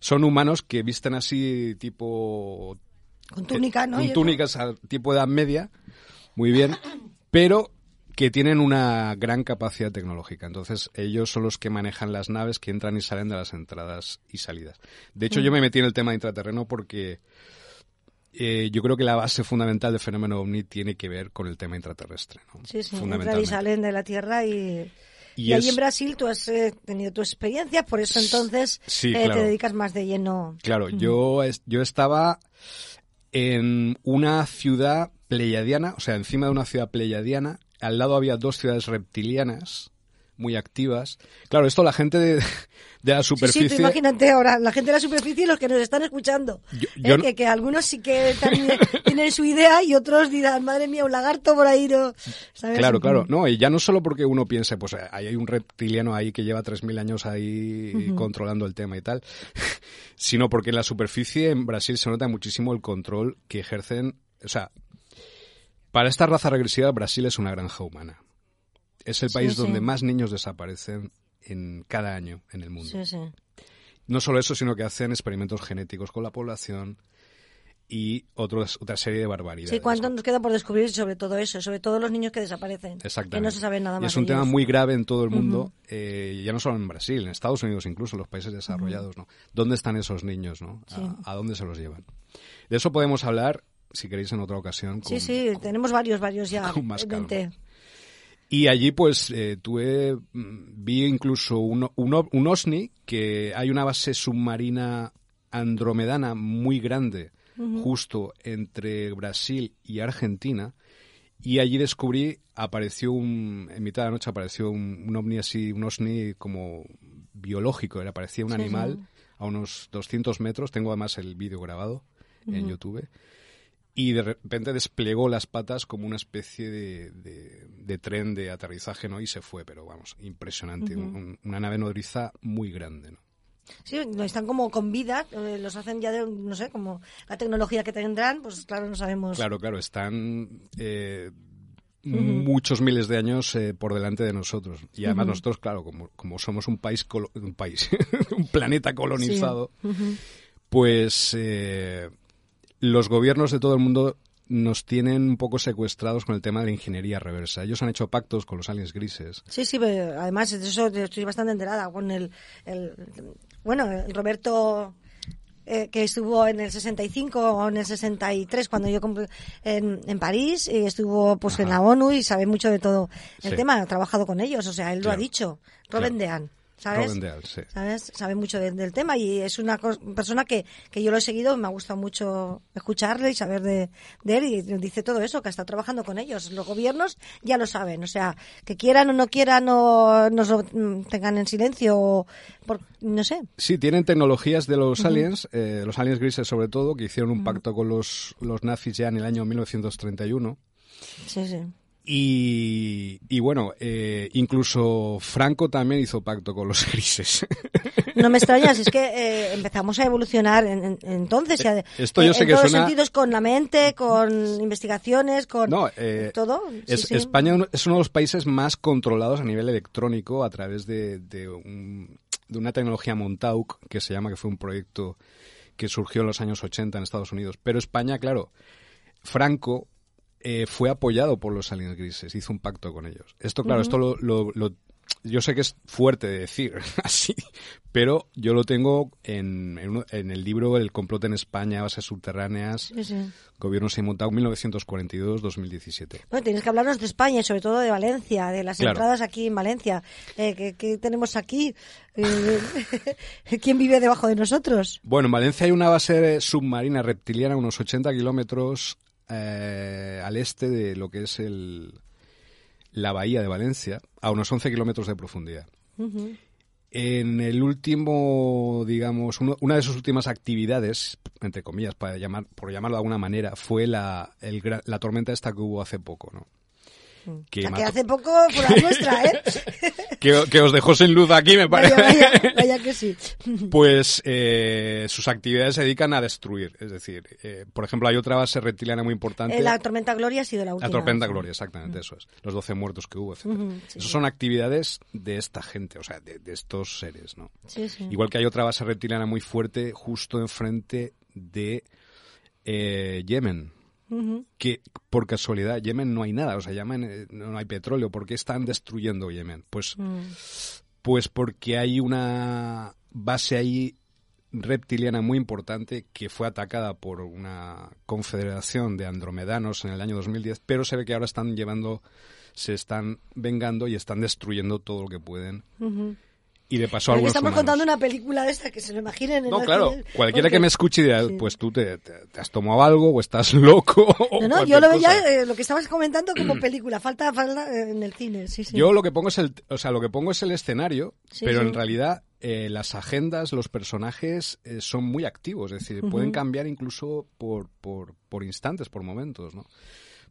son humanos que visten así tipo Con túnica, ¿no? con túnicas al tipo de edad media, muy bien, pero que tienen una gran capacidad tecnológica. Entonces, ellos son los que manejan las naves que entran y salen de las entradas y salidas. De hecho, yo me metí en el tema de intraterreno porque eh, yo creo que la base fundamental del fenómeno ovni tiene que ver con el tema intraterrestre. ¿no? Sí, sí, entran y salen de la Tierra y... Y Y, ahí en Brasil tú has eh, tenido tu experiencia, por eso entonces Sí, eh, claro. te dedicas más de lleno. Claro, yo, yo estaba en una ciudad pleiadiana, o sea, encima de una ciudad pleiadiana. Al lado había dos ciudades reptilianas muy activas. Claro, esto la gente de, de la Sí, sí, superficie... tú imagínate ahora, la gente de la superficie y los que nos están escuchando. Yo- Eh, no- que, que algunos sí que también tienen su idea y otros dirán, madre mía, un lagarto por ahí, ¿no? ¿Sabes? Claro, claro. No, y ya no solo porque uno piense, pues ahí hay un reptiliano ahí que lleva 3.000 años ahí controlando el tema y tal, sino porque en la superficie en Brasil se nota muchísimo el control que ejercen. O sea, para esta raza regresiva, Brasil es una granja humana. Es el Sí, país sí. donde más niños desaparecen en cada año en el mundo. Sí, sí. No solo eso, sino que hacen experimentos genéticos con la población y otros, otra serie de barbaridades. Sí, ¿cuánto ¿no? nos queda por descubrir sobre todo eso? Sobre todo los niños que desaparecen. Exactamente. Que no se sabe nada Y más. es un tema ellos. muy grave en todo el mundo, eh, ya no solo en Brasil, en Estados Unidos incluso, en los países desarrollados, ¿no? ¿Dónde están esos niños, no? ¿A, Sí. a dónde se los llevan? De eso podemos hablar, si queréis, en otra ocasión. Sí, con- sí, tenemos varios, varios ya. con más calma. Y allí, pues, eh, tuve, mm, vi incluso un, un, un OSNI, que hay una base submarina andromedana muy grande, justo entre Brasil y Argentina, y allí descubrí, apareció un, en mitad de la noche apareció un, un ovni así, un OSNI como biológico, era, parecía un Sí, animal sí. a unos 200 metros, tengo además el vídeo grabado en YouTube, y de repente desplegó las patas como una especie de, de- de tren de aterrizaje, ¿no? Y se fue, pero vamos, impresionante. Un- una nave nodriza muy grande, ¿no? Sí, están como con vida, eh, los hacen ya de, no sé, como la tecnología que tendrán, pues claro, no sabemos. Claro, claro, están eh, muchos miles de años eh, por delante de nosotros. Y además nosotros, claro, como, como somos un país, un país, un planeta colonizado, pues los gobiernos de todo el mundo nos tienen un poco secuestrados con el tema de la ingeniería reversa. Ellos han hecho pactos con los aliens grises. Sí, sí, pero además de eso estoy bastante enterada con el, el bueno, el Roberto eh, que estuvo en el 65 o en el 63 cuando yo en, en París y estuvo pues en la ONU y sabe mucho de todo el Sí. tema, ha trabajado con ellos, o sea, él lo ha dicho, Robin Claro. Dean, ¿sabes? Sabe mucho de- del tema y es una persona que, que yo lo he seguido, me ha gustado mucho escucharle y saber de, de él y dice todo eso, que ha estado trabajando con ellos. Los gobiernos ya lo saben, o sea, que quieran o no quieran o nos lo mm, tengan en silencio o por, no sé. Sí, tienen tecnologías de los aliens, eh, los aliens grises sobre todo, que hicieron un pacto con los, los nazis ya en el año 1931. Sí, sí. Y, y bueno, eh, incluso Franco también hizo pacto con los grises. No me extrañas, es que eh, empezamos a evolucionar en- en- entonces. a- Esto yo en sé que todos suena- sentidos, con la mente, con investigaciones, con No, eh, todo. Sí, es- sí. España es uno de los países más controlados a nivel electrónico a través de, de, un- de una tecnología Montauk que se llama, que fue un proyecto que surgió en los años 80 en Estados Unidos. Pero España, claro, Franco eh, fue apoyado por los aliens grises, hizo un pacto con ellos. Esto, claro, esto lo, lo- lo- yo sé que es fuerte de decir así, pero yo lo tengo en, en uno- en el libro El complot en España, bases subterráneas, Sí, sí. gobierno sin Montauk 1942-2017. Bueno, tienes que hablarnos de España y sobre todo de Valencia, de las Claro. entradas aquí en Valencia. Eh, ¿qué, qué tenemos aquí? Eh, ¿Quién vive debajo de nosotros? Bueno, en Valencia hay una base submarina reptiliana a unos 80 kilómetros eh, al este de lo que es el, la bahía de Valencia, a unos 11 kilómetros de profundidad. En el último, digamos, uno- una de sus últimas actividades, entre comillas, para llamar, por llamarlo de alguna manera, fue la, el la tormenta esta que hubo hace poco, ¿no? Que, sea, que mató- hace poco fue la nuestra, ¿eh? que- que os dejó sin luz aquí, me Vaya, parece. vaya, vaya que sí. Pues eh, sus actividades se dedican a destruir. Es decir, eh, por ejemplo, hay otra base reptiliana muy importante. Eh, la tormenta Gloria ha sido la última. La Tormenta Gloria, exactamente, eso es. Los 12 muertos que hubo, etc. Sí, Esas sí. son actividades de esta gente, o sea, de, de estos seres, ¿no? Sí, sí. Igual que hay otra base reptiliana muy fuerte justo enfrente de eh, Yemen. Que por casualidad, Yemen no hay nada, o sea, Yemen eh, no hay petróleo. ¿Por qué están destruyendo Yemen? Pues Mm. pues porque hay una base ahí reptiliana muy importante que fue atacada por una confederación de andromedanos en el año 2010, pero se ve que ahora están llevando, se están vengando y están destruyendo todo lo que pueden. Y de paso algunos estamos humanos. contando una película de esta que se lo imaginen. en No, claro, cine, cualquiera porque- que me escuche dirá, pues tú te, te- te has tomado algo o estás loco. o No, yo lo veía eh, lo que estabas comentando como película. Falta, falta eh, en el cine, sí, sí. Yo lo que pongo es el, o sea, lo que pongo es el escenario, Sí, pero sí. en realidad eh, las agendas, los personajes eh, son muy activos, es decir, pueden cambiar incluso por, por, por instantes, por momentos, ¿no?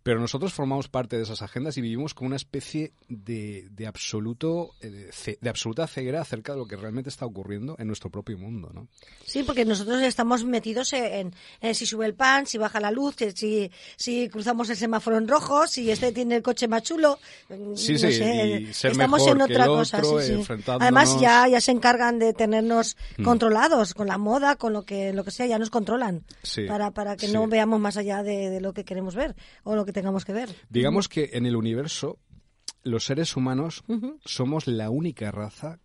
Pero nosotros formamos parte de esas agendas y vivimos con una especie de, de absoluto eh, de absoluta ceguera acerca de lo que realmente está ocurriendo en nuestro propio mundo, ¿no? Sí, porque nosotros estamos metidos en, en si sube el pan, si baja la luz, si, si cruzamos el semáforo en rojo, si este tiene el coche más chulo. mm, Sí, no sí, sé, y ser estamos mejor en que otra el cosa. otro, sí. Además, ya, ya se encargan de tenernos Mm. controlados con la moda, con lo que, lo que sea, ya nos controlan. Sí, para, para que no veamos más allá de, de lo que queremos ver o lo que tengamos que ver. Digamos que en el universo los seres humanos somos la única raza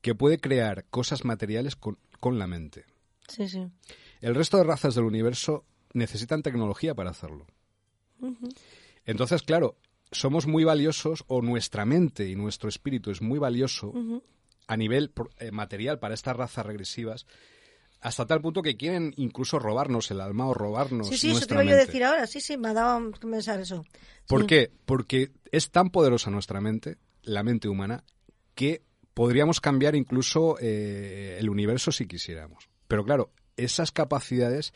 que puede crear cosas materiales con, con la mente. Sí, sí. El resto de razas del universo necesitan tecnología para hacerlo. Entonces, claro, somos muy valiosos o nuestra mente y nuestro espíritu es muy valioso a nivel eh, material para estas razas regresivas hasta tal punto que quieren incluso robarnos el alma o robarnos Sí, sí, eso te iba yo a decir ahora. Sí, sí, me ha dado que pensar eso. ¿Por Sí. qué? Porque es tan poderosa nuestra mente, la mente humana, que podríamos cambiar incluso eh, el universo si quisiéramos. Pero claro, esas capacidades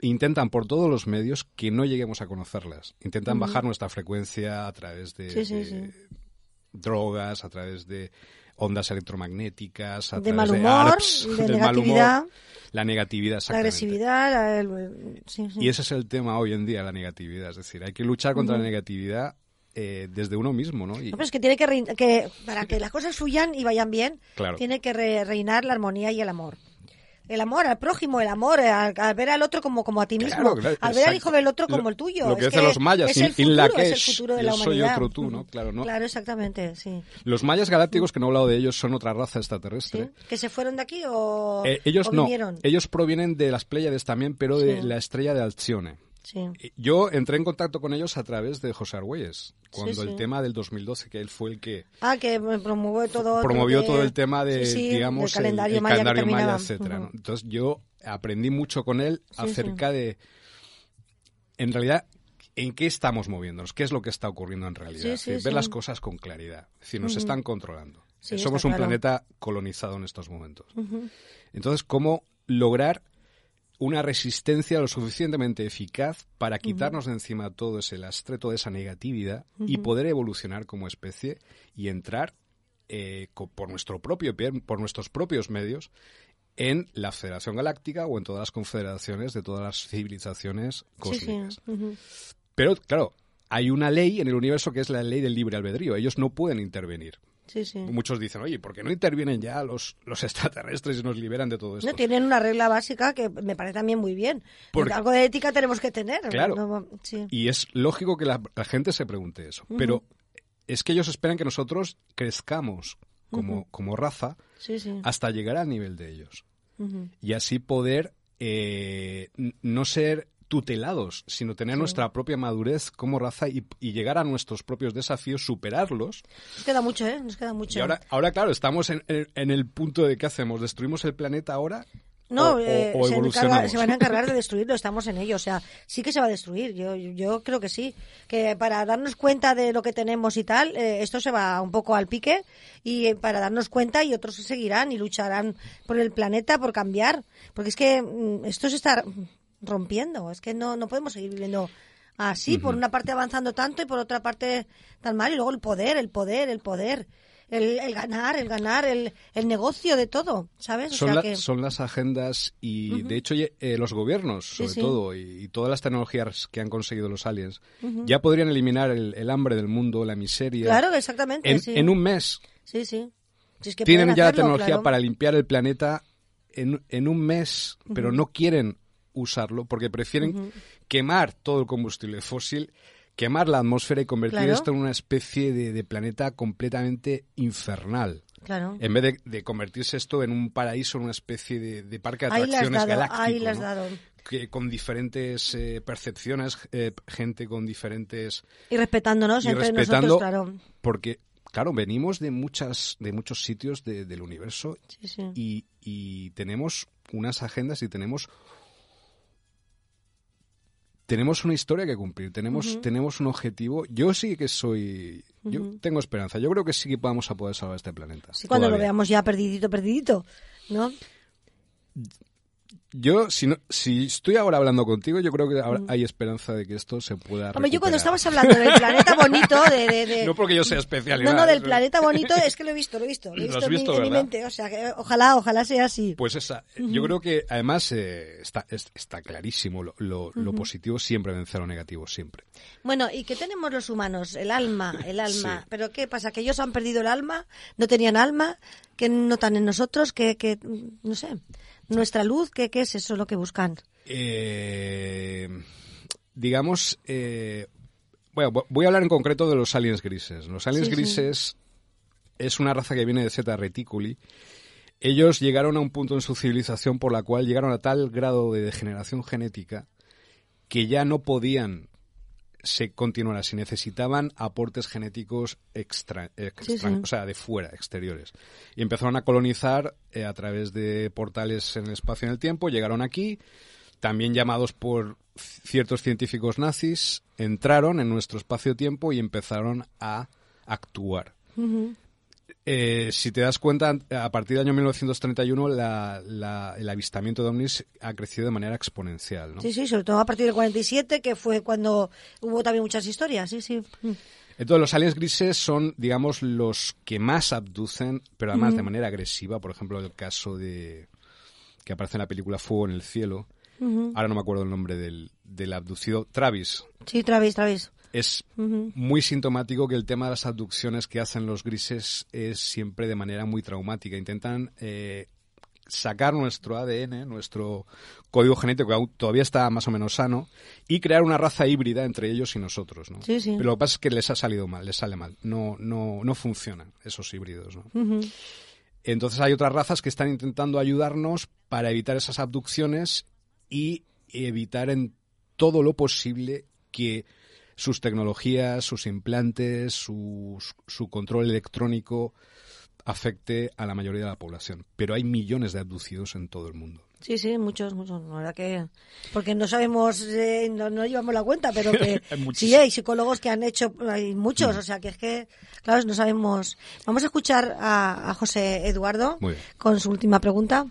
intentan por todos los medios que no lleguemos a conocerlas. Intentan bajar nuestra frecuencia a través de, Sí, sí, de sí. drogas, a través de ondas electromagnéticas, a De través mal de humor, ARPs, de del mal humor, negatividad. la negatividad, La agresividad, la- el- sí, sí. Y ese es el tema hoy en día, la negatividad. Es decir, hay que luchar contra la negatividad eh, desde uno mismo, ¿no? Y, No, pero es que tiene que, que para que las cosas fluyan y vayan bien, Claro. tiene que re- reinar la armonía y el amor. El amor al prójimo, el amor al, al ver al otro como, como a ti mismo, Claro, claro, al ver al hijo del otro como Lo- el tuyo. Lo que Es dicen los mayas, es el futuro, la es el futuro de la soy humanidad. otro tú, ¿no? Claro, ¿no? Claro, exactamente, sí. Los mayas galácticos, que no he hablado de ellos, son otra raza extraterrestre. Sí. ¿Que se fueron de aquí o, Eh, ellos o no, vinieron? ellos provienen de las Pléyades también, pero de Sí. la estrella de Alcione. Sí. Yo entré en contacto con ellos a través de José Argüelles, cuando Sí, el tema del 2012, que él fue el que Ah, que promovió todo. promovió de- todo el tema de, digamos, el- calendario el, maya, calendario maya, etcétera. Entonces yo aprendí mucho con él acerca de, en realidad, en qué estamos moviéndonos, qué es lo que está ocurriendo en realidad. Ver las cosas con claridad. Es decir, nos están controlando. Somos un claro. planeta colonizado en estos momentos. Entonces, ¿cómo lograr una resistencia lo suficientemente eficaz para quitarnos de encima todo ese lastre, toda esa negatividad y poder evolucionar como especie y entrar eh, por nuestro propio por nuestros propios medios en la Federación Galáctica o en todas las confederaciones de todas las civilizaciones Sí, sí. cósmicas. Pero claro, hay una ley en el universo que es la ley del libre albedrío. Ellos no pueden intervenir. Sí, sí. Muchos dicen, oye, ¿por qué no intervienen ya los, los extraterrestres y nos liberan de todo esto? No, tienen una regla básica que me parece también muy bien. Porque- Algo de ética tenemos que tener. Claro. No, sí. Y es lógico que la, la gente se pregunte eso. Pero es que ellos esperan que nosotros crezcamos como, como raza sí, sí. hasta llegar al nivel de ellos. Y así poder eh, no ser tutelados, sino tener nuestra propia madurez como raza y, y llegar a nuestros propios desafíos, superarlos. Nos queda mucho, ¿eh? Nos queda mucho. Y ahora, ahora claro, estamos en, el punto de qué hacemos. ¿Destruimos el planeta ahora? No, o, eh, o se, encarga- se van a encargar de destruirlo, estamos en ello. O sea, sí que se va a destruir. Yo, yo creo que sí. Que para darnos cuenta de lo que tenemos y tal, eh, esto se va un poco al pique y eh, para darnos cuenta y otros seguirán y lucharán por el planeta, por cambiar. Porque es que mm, esto se está rompiendo. Es que no, no podemos seguir viviendo así, por una parte avanzando tanto y por otra parte tan mal. Y luego el poder, el poder, el poder. El, el ganar, el ganar, el, el negocio de todo, ¿sabes? O son, sea la- que... son las agendas y de hecho eh, los gobiernos sobre sí. todo y, y todas las tecnologías que han conseguido los aliens ya podrían eliminar el, el hambre del mundo la miseria Claro, exactamente. en, sí. en un mes Sí, sí. Si es que tienen ya la tecnología claro. para limpiar el planeta en, en un mes pero no quieren usarlo porque prefieren quemar todo el combustible fósil quemar la atmósfera y convertir Claro. esto en una especie de, de planeta completamente infernal Claro. en vez de, de convertirse esto en un paraíso, en una especie de, de parque de atracciones galáctico, dado. Que con diferentes eh, percepciones, eh, gente con diferentes Y respetándonos y entre respetando, nosotros, claro. porque claro, venimos de muchas, de muchos sitios de- del universo Sí, sí. y, y tenemos unas agendas y tenemos tenemos una historia que cumplir, tenemos, tenemos un objetivo. Yo sí que soy, yo tengo esperanza. Yo creo que sí que vamos a poder salvar este planeta. Sí, cuando lo veamos ya perdidito, perdidito, ¿no? Yo, si, no, si estoy ahora hablando contigo, yo creo que ahora hay esperanza de que esto se pueda Hombre, yo cuando estabas hablando del planeta bonito, de... de- de- No porque yo sea especial. no, no, del planeta bonito, es que lo he visto, lo he visto. Lo he Lo visto, has en mi- visto, en, mi, mente. O sea, que ojalá, ojalá sea así. Pues esa, yo creo que además eh, está, es- está clarísimo, lo, lo- lo positivo siempre vence a lo negativo, siempre. Bueno, ¿y qué tenemos los humanos? El alma, el alma. Sí. ¿Pero qué pasa? ¿Que ellos han perdido el alma? ¿No tenían alma? ¿Que notan en nosotros? ¿Que, que no sé, nuestra luz? ¿Qué, qué es eso lo que buscan? Eh, digamos, eh, bueno, vo- voy a hablar en concreto de los aliens grises. Los aliens Sí, sí. grises es una raza que viene de Zeta Reticuli. Ellos llegaron a un punto en su civilización por la cual llegaron a tal grado de degeneración genética que ya no podían se continuar así. Necesitaban aportes genéticos extra, extra- Sí, sí. o sea, de fuera, exteriores. Y empezaron a colonizar eh, a través de portales en el espacio y en el tiempo. Llegaron aquí, también llamados por ciertos científicos nazis, entraron en nuestro espacio-tiempo y empezaron a actuar. Eh, si te das cuenta, a partir del año 1931 la- la- el avistamiento de ovnis ha crecido de manera exponencial. ¿no? Sí, sí, sobre todo a partir del 47, que fue cuando hubo también muchas historias, sí, sí. Mm. Entonces, los aliens grises son, digamos, los que más abducen, pero además de manera agresiva. Por ejemplo, el caso de que aparece en la película Fuego en el cielo. Ahora no me acuerdo el nombre del, del abducido. Travis. Sí, Travis, Travis. Es muy sintomático que el tema de las abducciones que hacen los grises es siempre de manera muy traumática. Intentan eh, sacar nuestro ADN, nuestro código genético, que todavía está más o menos sano, y crear una raza híbrida entre ellos y nosotros. ¿no? Sí, sí. Pero lo que pasa es que les ha salido mal, les sale mal. No, no, no funcionan esos híbridos. Entonces hay otras razas que están intentando ayudarnos para evitar esas abducciones y evitar en todo lo posible que sus tecnologías, sus implantes, su, su control electrónico afecte a la mayoría de la población. Pero hay millones de abducidos en todo el mundo. Sí, sí, muchos, muchos. La verdad que. Porque no sabemos, eh, no, no llevamos la cuenta, pero que. Hay sí, hay psicólogos que han hecho, hay muchos, o sea que es que, claro, no sabemos. Vamos a escuchar a, a José Eduardo con su última pregunta.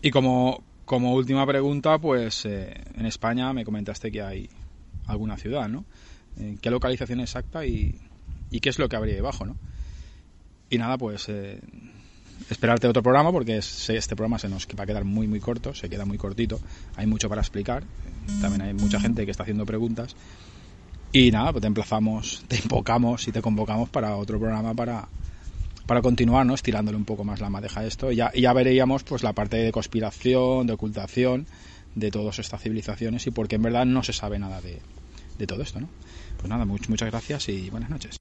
Y como, como última pregunta, pues eh, en España me comentaste que hay alguna ciudad, ¿no? Eh, ¿Qué localización exacta y, qué es lo que habría debajo, ¿no? Y nada, pues eh, esperarte otro programa porque es- este programa se nos va a quedar muy, muy corto, se queda muy cortito. Hay mucho para explicar. También hay mucha gente que está haciendo preguntas. Y nada, pues te emplazamos, te invocamos y te convocamos para otro programa para, para continuar, ¿no? Estirándole un poco más la madeja a esto. Y ya, ya veríamos pues la parte de conspiración, de ocultación de todas estas civilizaciones y porque en verdad no se sabe nada de, de todo esto, ¿no? Pues nada, much- muchas gracias y buenas noches.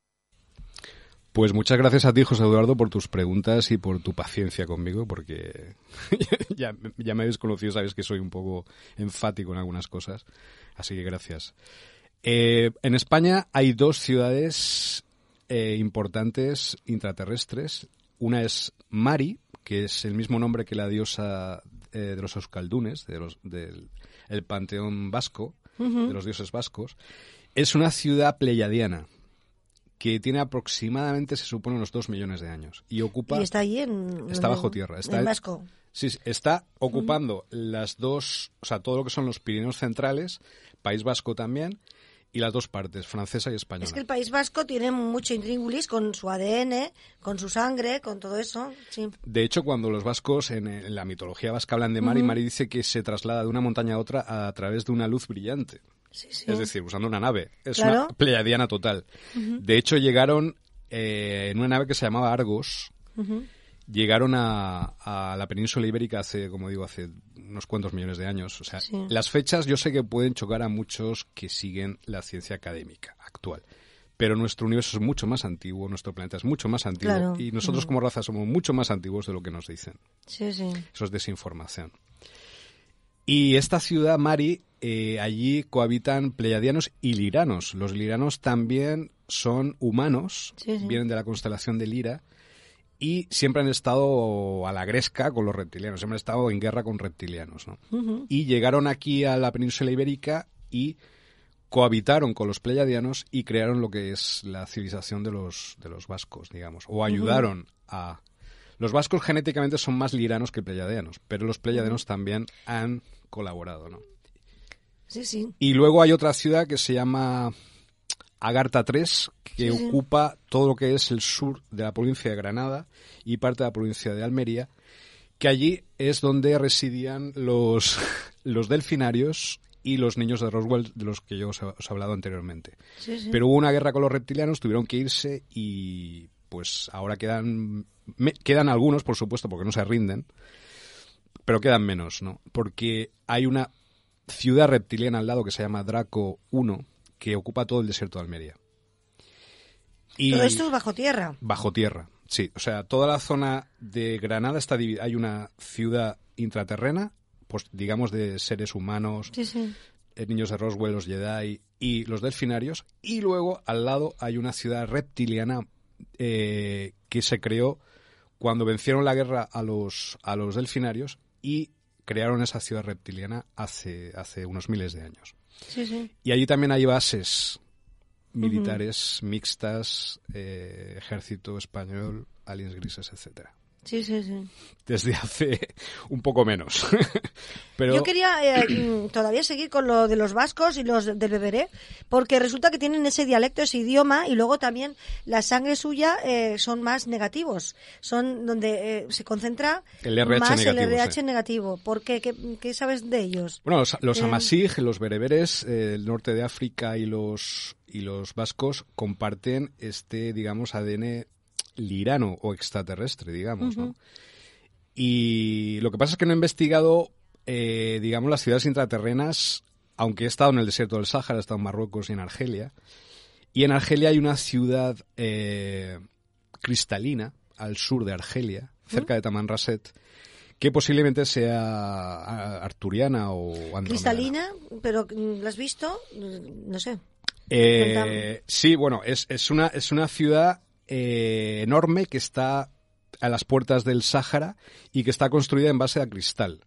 Pues muchas gracias a ti, José Eduardo, por tus preguntas y por tu paciencia conmigo, porque ya, me habéis conocido, sabes que soy un poco enfático en algunas cosas. Así que gracias. Eh, en España hay dos ciudades eh, importantes intraterrestres. Una es Mari, que es el mismo nombre que la diosa eh, de los euskaldunes, de del el panteón vasco, de los dioses vascos. Es una ciudad pleyadiana que tiene aproximadamente, se supone, unos dos millones de años. Y ocupa... Y está ahí en. Está bajo tierra, está en Vasco. Sí, sí, está ocupando las dos, o sea, todo lo que son los Pirineos centrales, País Vasco también, y las dos partes, francesa y española. Es que el País Vasco tiene mucho intríngulis con su ADN, con su sangre, con todo eso. Sí. De hecho, cuando los vascos en, en la mitología vasca hablan de Mari, Mari dice que se traslada de una montaña a otra a través de una luz brillante. Sí, sí. Es decir, usando una nave. Es Claro. una pleiadiana total. De hecho, llegaron eh, en una nave que se llamaba Argos. Llegaron a, a la península ibérica hace, como digo, hace unos cuantos millones de años. O sea, Sí. las fechas yo sé que pueden chocar a muchos que siguen la ciencia académica actual. Pero nuestro universo es mucho más antiguo, nuestro planeta es mucho más antiguo Claro. y nosotros como raza somos mucho más antiguos de lo que nos dicen. Sí, sí. Eso es desinformación. Y esta ciudad, Mari, eh, allí cohabitan pleiadianos y liranos. Los liranos también son humanos, Sí, sí. vienen de la constelación de Lira y siempre han estado a la gresca con los reptilianos, siempre han estado en guerra con reptilianos. ¿no? Y llegaron aquí a la península ibérica y cohabitaron con los pleiadianos y crearon lo que es la civilización de los, de los vascos, digamos, o ayudaron a Los vascos genéticamente son más liranos que pleyadeanos, pero los pleyadeanos también han colaborado, ¿no? Sí, sí. Y luego hay otra ciudad que se llama Agartha III, que Sí, sí. ocupa todo lo que es el sur de la provincia de Granada y parte de la provincia de Almería, que allí es donde residían los, los delfinarios y los niños de Roswell, de los que yo os he, os he hablado anteriormente. Sí. Pero hubo una guerra con los reptilianos, tuvieron que irse y pues ahora quedan, me- quedan algunos, por supuesto, porque no se rinden, pero quedan menos, ¿no? Porque hay una ciudad reptiliana al lado que se llama Draco 1, que ocupa todo el desierto de Almería. Y Todo esto es bajo tierra. bajo tierra, sí. O sea, toda la zona de Granada está dividida. Hay una ciudad intraterrena, pues digamos de seres humanos, Sí, sí. eh, niños de Roswell, los Jedi y los delfinarios. Y luego al lado hay una ciudad reptiliana eh, que se creó cuando vencieron la guerra a los, a los delfinarios y crearon esa ciudad reptiliana hace, hace unos miles de años. Sí, sí. Y allí también hay bases militares mixtas, eh, ejército español, aliens grises, etcétera. Sí, sí, sí. Desde hace un poco menos. Pero Yo quería eh, todavía seguir con lo de los vascos y los del beberé, porque resulta que tienen ese dialecto, ese idioma, y luego también la sangre suya eh, son más negativos. Son donde eh, se concentra El RH más negativo, el RH sí. negativo. ¿Por qué? ¿Qué, qué sabes de ellos? Bueno, los, los Eh, amasig, los bereberes, el norte de África y los y los vascos comparten este, digamos, ADN lirano o extraterrestre, digamos, ¿no? Y lo que pasa es que no he investigado, eh, digamos, las ciudades intraterrenas, aunque he estado en el desierto del Sáhara, he estado en Marruecos y en Argelia. Y en Argelia hay una ciudad eh, cristalina al sur de Argelia, cerca de Tamanrasset, que posiblemente sea arturiana o andromedana. Cristalina, pero mm, ¿la has visto? No sé. Eh, sí, bueno, es, es, una, es una ciudad eh, enorme que está a las puertas del Sáhara y que está construida en base a cristal.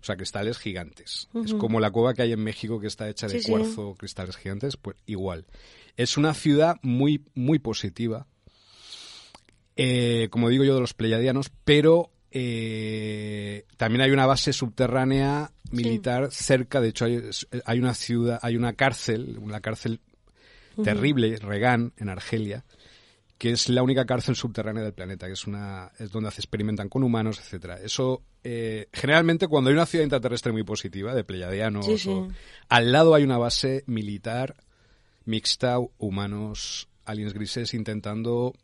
O sea, cristales gigantes. Es como la cueva que hay en México que está hecha de Sí, sí. cuarzo, cristales gigantes, pues igual. Es una ciudad muy, muy positiva. eh, como digo yo, de los pleyadianos, pero eh, también hay una base subterránea militar cerca. De hecho, hay, hay una ciudad, hay una cárcel, una cárcel terrible, Regan, en Argelia, que es la única cárcel subterránea del planeta, que es una es donde se experimentan con humanos, etcétera. Eso eh, generalmente cuando hay una ciudad intraterrestre muy positiva de Sí, sí. o- al lado hay una base militar mixta, humanos, aliens grises, intentando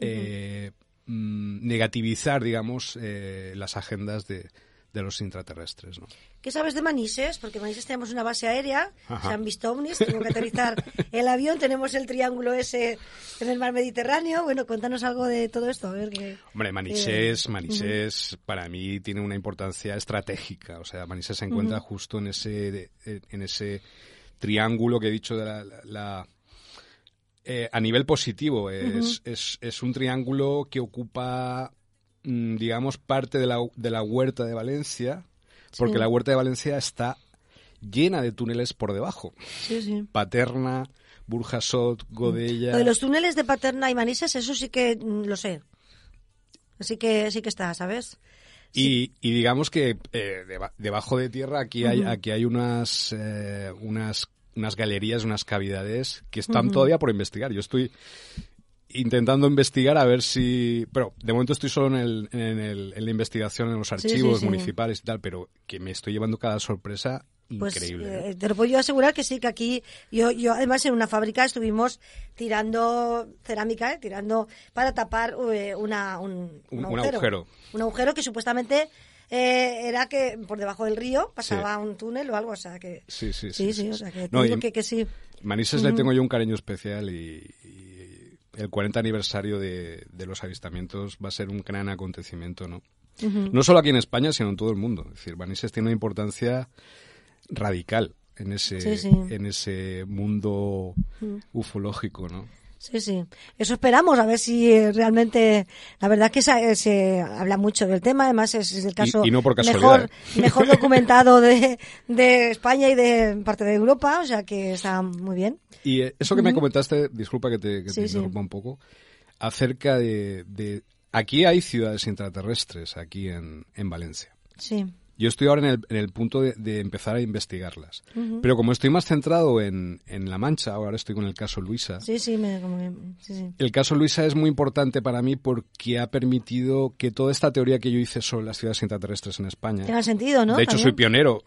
eh, mm, negativizar, digamos, eh, las agendas de, de los intraterrestres, ¿no? ¿Qué sabes de Manises? Porque en Manises tenemos una base aérea, Ajá. se han visto ovnis, tengo que aterrizar el avión, tenemos el triángulo ese en el mar Mediterráneo. Bueno, cuéntanos algo de todo esto. A ver qué. Hombre, Manises, Manises para mí tiene una importancia estratégica. O sea, Manises se encuentra justo en ese, en ese triángulo que he dicho de la... la- la- eh, a nivel positivo, es, es, es un triángulo que ocupa, digamos, parte de la, de la huerta de Valencia, porque Sí. la huerta de Valencia está llena de túneles por debajo. Sí, sí. Paterna, Burjasot, Godella... Lo de los túneles de Paterna y Manises, eso sí que mm, lo sé. Así que sí que está, ¿sabes? Y, y digamos que eh, deba- debajo de tierra aquí hay, aquí hay unas, eh, unas, unas galerías, unas cavidades que están todavía por investigar. Yo estoy intentando investigar a ver si... Pero de momento estoy solo en, el, en, el- en la investigación, en los archivos sí. municipales y tal, pero que me estoy llevando cada sorpresa Pues increíble. eh, ¿eh? te lo puedo yo asegurar que sí, que aquí, yo, yo además en una fábrica estuvimos tirando cerámica, eh, tirando para tapar eh, una, un, Un- un agujero. Un agujero que supuestamente eh, era que por debajo del río pasaba un túnel o algo, o sea que... Sí, sí, Sí, sí. sí, sí, o sí. sea que te No, digo y que, que sí. Manises le tengo yo un cariño especial y el 40 aniversario de, de los avistamientos va a ser un gran acontecimiento, ¿no? No solo aquí en España, sino en todo el mundo. Es decir, Manises tiene una importancia radical en ese, Sí, sí. en ese mundo ufológico, ¿no? Sí, sí. Eso esperamos, a ver si eh, realmente. La verdad que se, se habla mucho del tema, además es, es el caso y no por casualidad, mejor, ¿eh? mejor documentado de, de España y de parte de Europa, o sea que está muy bien. Y eh, eso que me comentaste, disculpa que te, que te Sí, sí. interrumpa un poco, acerca de, de aquí hay ciudades intraterrestres, aquí en, en Valencia. Sí. Yo estoy ahora en el, en el punto de, de empezar a investigarlas. Pero como estoy más centrado en, en La Mancha, ahora estoy con el caso Luisa, Sí, sí, me, como que- sí, sí. el caso Luisa es muy importante para mí porque ha permitido que toda esta teoría que yo hice sobre las ciudades intraterrestres en España... Tenga sentido, ¿no? De hecho, soy pionero.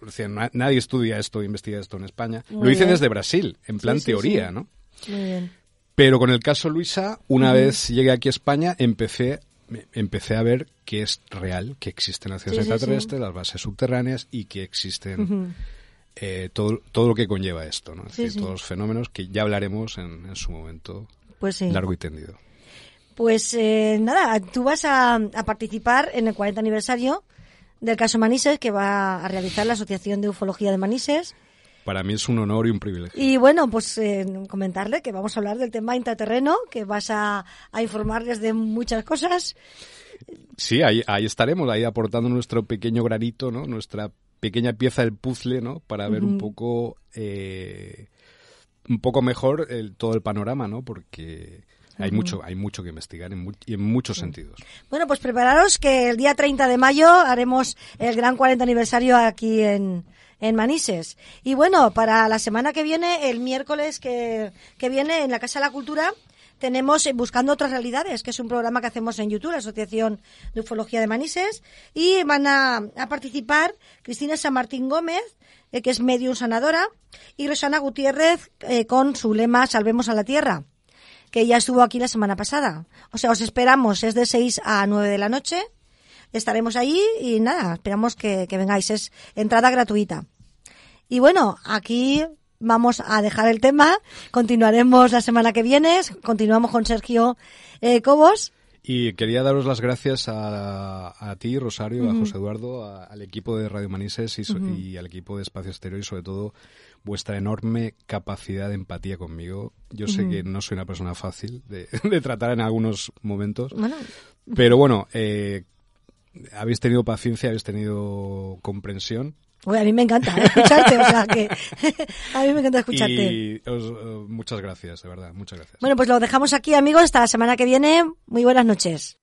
Nadie estudia esto, investiga esto en España. Muy Lo hice bien. desde Brasil, en plan Sí, teoría. ¿no? Muy bien. Pero con el caso Luisa, una vez llegué aquí a España, empecé, empecé a ver que es real, que existen las ciudades Sí, sí, extraterrestres, las bases subterráneas y que existen eh, todo, todo lo que conlleva esto, ¿no? Es decir, todos los fenómenos que ya hablaremos en, en su momento Pues largo y tendido. Pues eh, nada, tú vas a, a participar en el 40 aniversario del caso Manises que va a realizar la Asociación de Ufología de Manises. Para mí es un honor y un privilegio. Y bueno, pues eh, comentarle que vamos a hablar del tema intraterreno, que vas a, a informarles de muchas cosas. Sí, ahí, ahí estaremos, ahí aportando nuestro pequeño granito, ¿no? Nuestra pequeña pieza del puzzle, ¿no? Para ver un poco, eh, un poco mejor el, todo el panorama, ¿no? Porque hay mucho, hay mucho que investigar en, mu- y en muchos sentidos. Bueno, pues prepararos que el día 30 de mayo haremos el gran 40 aniversario aquí en, en Manises. Y bueno, para la semana que viene, el miércoles que, que viene en la Casa de la Cultura, tenemos Buscando otras realidades, que es un programa que hacemos en YouTube, la Asociación de Ufología de Manises, y van a, a participar Cristina San Martín Gómez, eh, que es medium sanadora, y Rosana Gutiérrez eh, con su lema Salvemos a la Tierra que ya estuvo aquí la semana pasada. O sea, os esperamos, es de 6 a 9 de la noche. Estaremos ahí y nada, esperamos que, que vengáis. Es entrada gratuita. Y bueno, aquí vamos a dejar el tema. Continuaremos la semana que viene. Continuamos con Sergio eh, Cobos. Y quería daros las gracias a, a ti, Rosario, a José Eduardo, a- al equipo de Radio Manises y, so- y al equipo de Espacio Exterior y sobre todo vuestra enorme capacidad de empatía conmigo. Yo sé que no soy una persona fácil de, de tratar en algunos momentos, Bueno, pero bueno, eh, habéis tenido paciencia, habéis tenido comprensión uy, a mí me encanta eh, escucharte, o sea que a mí me encanta escucharte. y os, eh, muchas gracias, de verdad, muchas gracias. Bueno, pues lo dejamos aquí, amigos, hasta la semana que viene. Muy buenas noches.